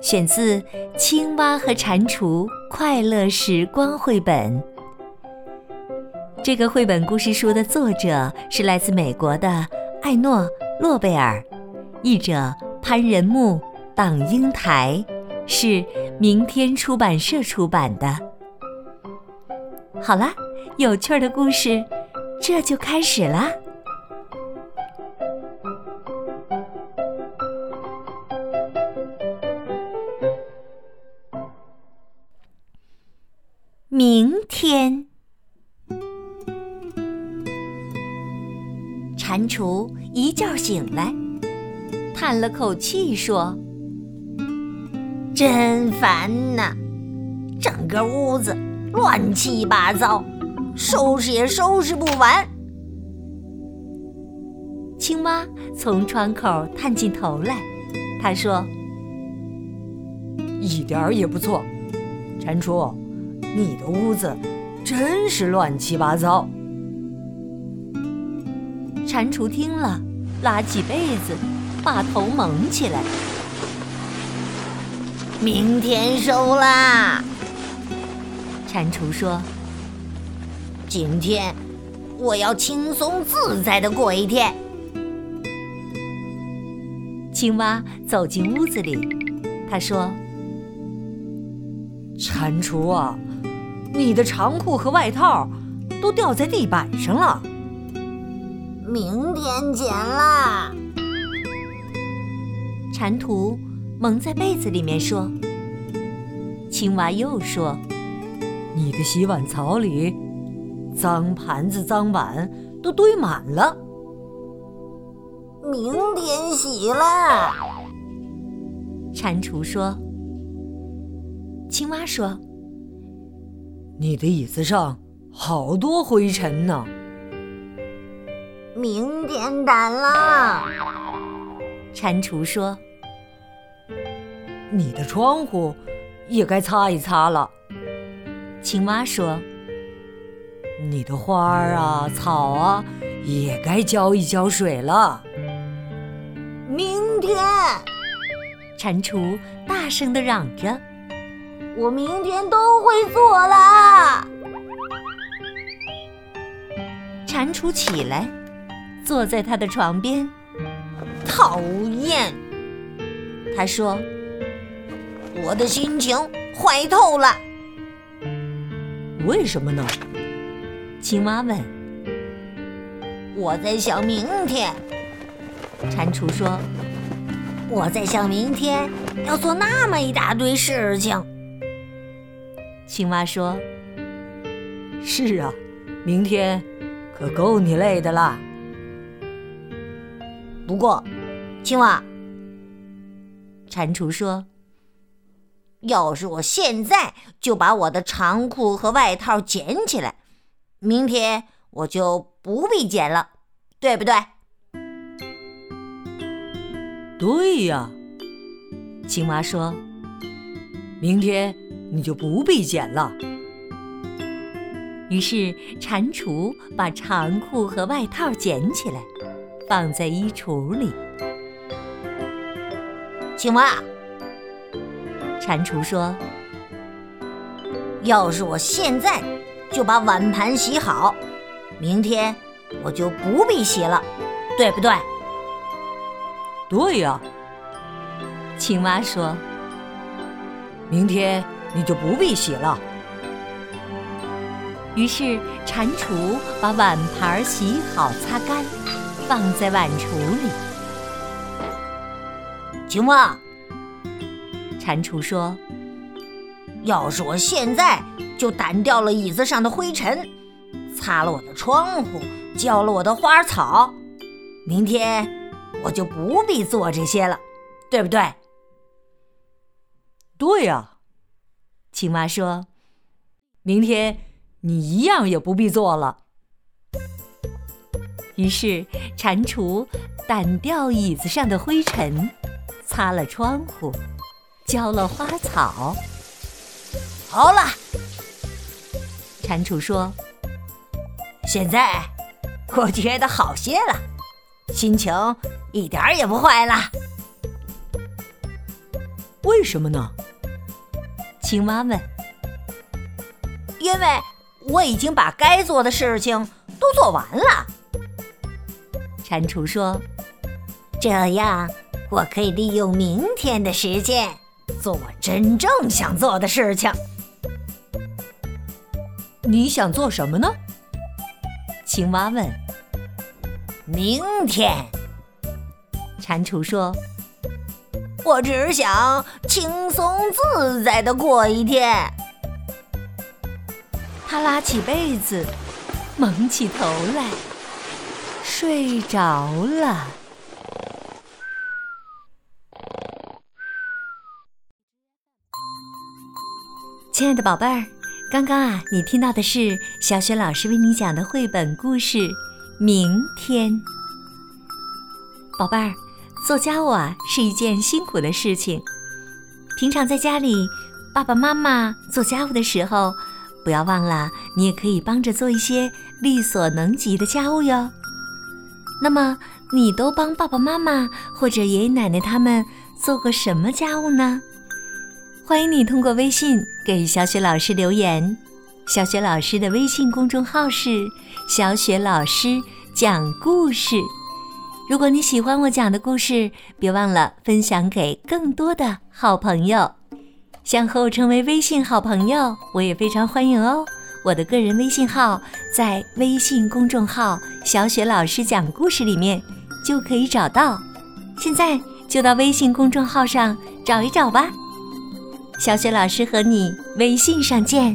选自《青蛙和蟾蜍快乐时光》绘本。这个绘本故事书的作者是来自美国的艾诺·诺贝尔，译者潘仁木、党英台，是明天出版社出版的。好啦，有趣的故事。这就开始啦！明天，蟾蜍一觉醒来，叹了口气说：“真烦呐，整个屋子乱七八糟。”收拾也收拾不完。青蛙从窗口探进头来，他说：“一点儿也不错，蟾蜍，你的屋子真是乱七八糟。”蟾蜍听了，拉起被子，把头蒙起来。明天收啦，蟾蜍说。今天我要轻松自在的过一天。青蛙走进屋子里，他说：“蟾蜍啊，你的长裤和外套都掉在地板上了。明天捡啦。”蟾蜍蒙在被子里面说。青蛙又说：“你的洗碗槽里……”脏盘子、脏碗都堆满了，明天洗啦。蟾蜍说：“青蛙说，你的椅子上好多灰尘呢。明天掸了。”蟾蜍说：“你的窗户也该擦一擦了。”青蛙说。你的花儿啊，草啊，也该浇一浇水了。明天，蟾蜍大声的嚷着：“我明天都会做啦。”蟾蜍起来，坐在他的床边。讨厌，他说：“我的心情坏透了。”为什么呢？青蛙问：“我在想明天。”蟾蜍说：“我在想明天要做那么一大堆事情。”青蛙说：“是啊，明天可够你累的啦。不过，青蛙，蟾蜍说：‘要是我现在就把我的长裤和外套捡起来。’”明天我就不必捡了，对不对？对呀，青蛙说：“明天你就不必捡了。”于是蟾蜍把长裤和外套捡起来，放在衣橱里。青蛙，蟾蜍说：“要是我现在……”就把碗盘洗好，明天我就不必洗了，对不对？对呀，青蛙说：“明天你就不必洗了。”于是蟾蜍把碗盘洗好、擦干，放在碗橱里。青蛙，蟾蜍说：“要是我现在……”就掸掉了椅子上的灰尘，擦了我的窗户，浇了我的花草。明天我就不必做这些了，对不对？对呀，青蛙说：“明天你一样也不必做了。于是，蟾蜍掸掉椅子上的灰尘，擦了窗户，浇了花草。好了，蟾蜍说：“现在我觉得好些了，心情一点也不坏了。为什么呢？”青蛙问。“因为我已经把该做的事情都做完了。”蟾蜍说：“这样，我可以利用明天的时间做我真正想做的事情。你想做什么呢？”青蛙问。“明天。”蟾蜍说：“我只想轻松自在的过一天。”他拉起被子，蒙起头来。睡着了，亲爱的宝贝儿，刚刚啊，你听到的是小雪老师为你讲的绘本故事《明天》。宝贝儿，做家务啊是一件辛苦的事情。平常在家里，爸爸妈妈做家务的时候，不要忘了，你也可以帮着做一些力所能及的家务哟。那么，你都帮爸爸妈妈或者爷爷奶奶他们做过什么家务呢？欢迎你通过微信给小雪老师留言。小雪老师的微信公众号是“小雪老师讲故事”。如果你喜欢我讲的故事，别忘了分享给更多的好朋友。想和我成为微信好朋友，我也非常欢迎哦。我的个人微信号在微信公众号“小雪老师讲故事”里面就可以找到，现在就到微信公众号上找一找吧。小雪老师和你微信上见。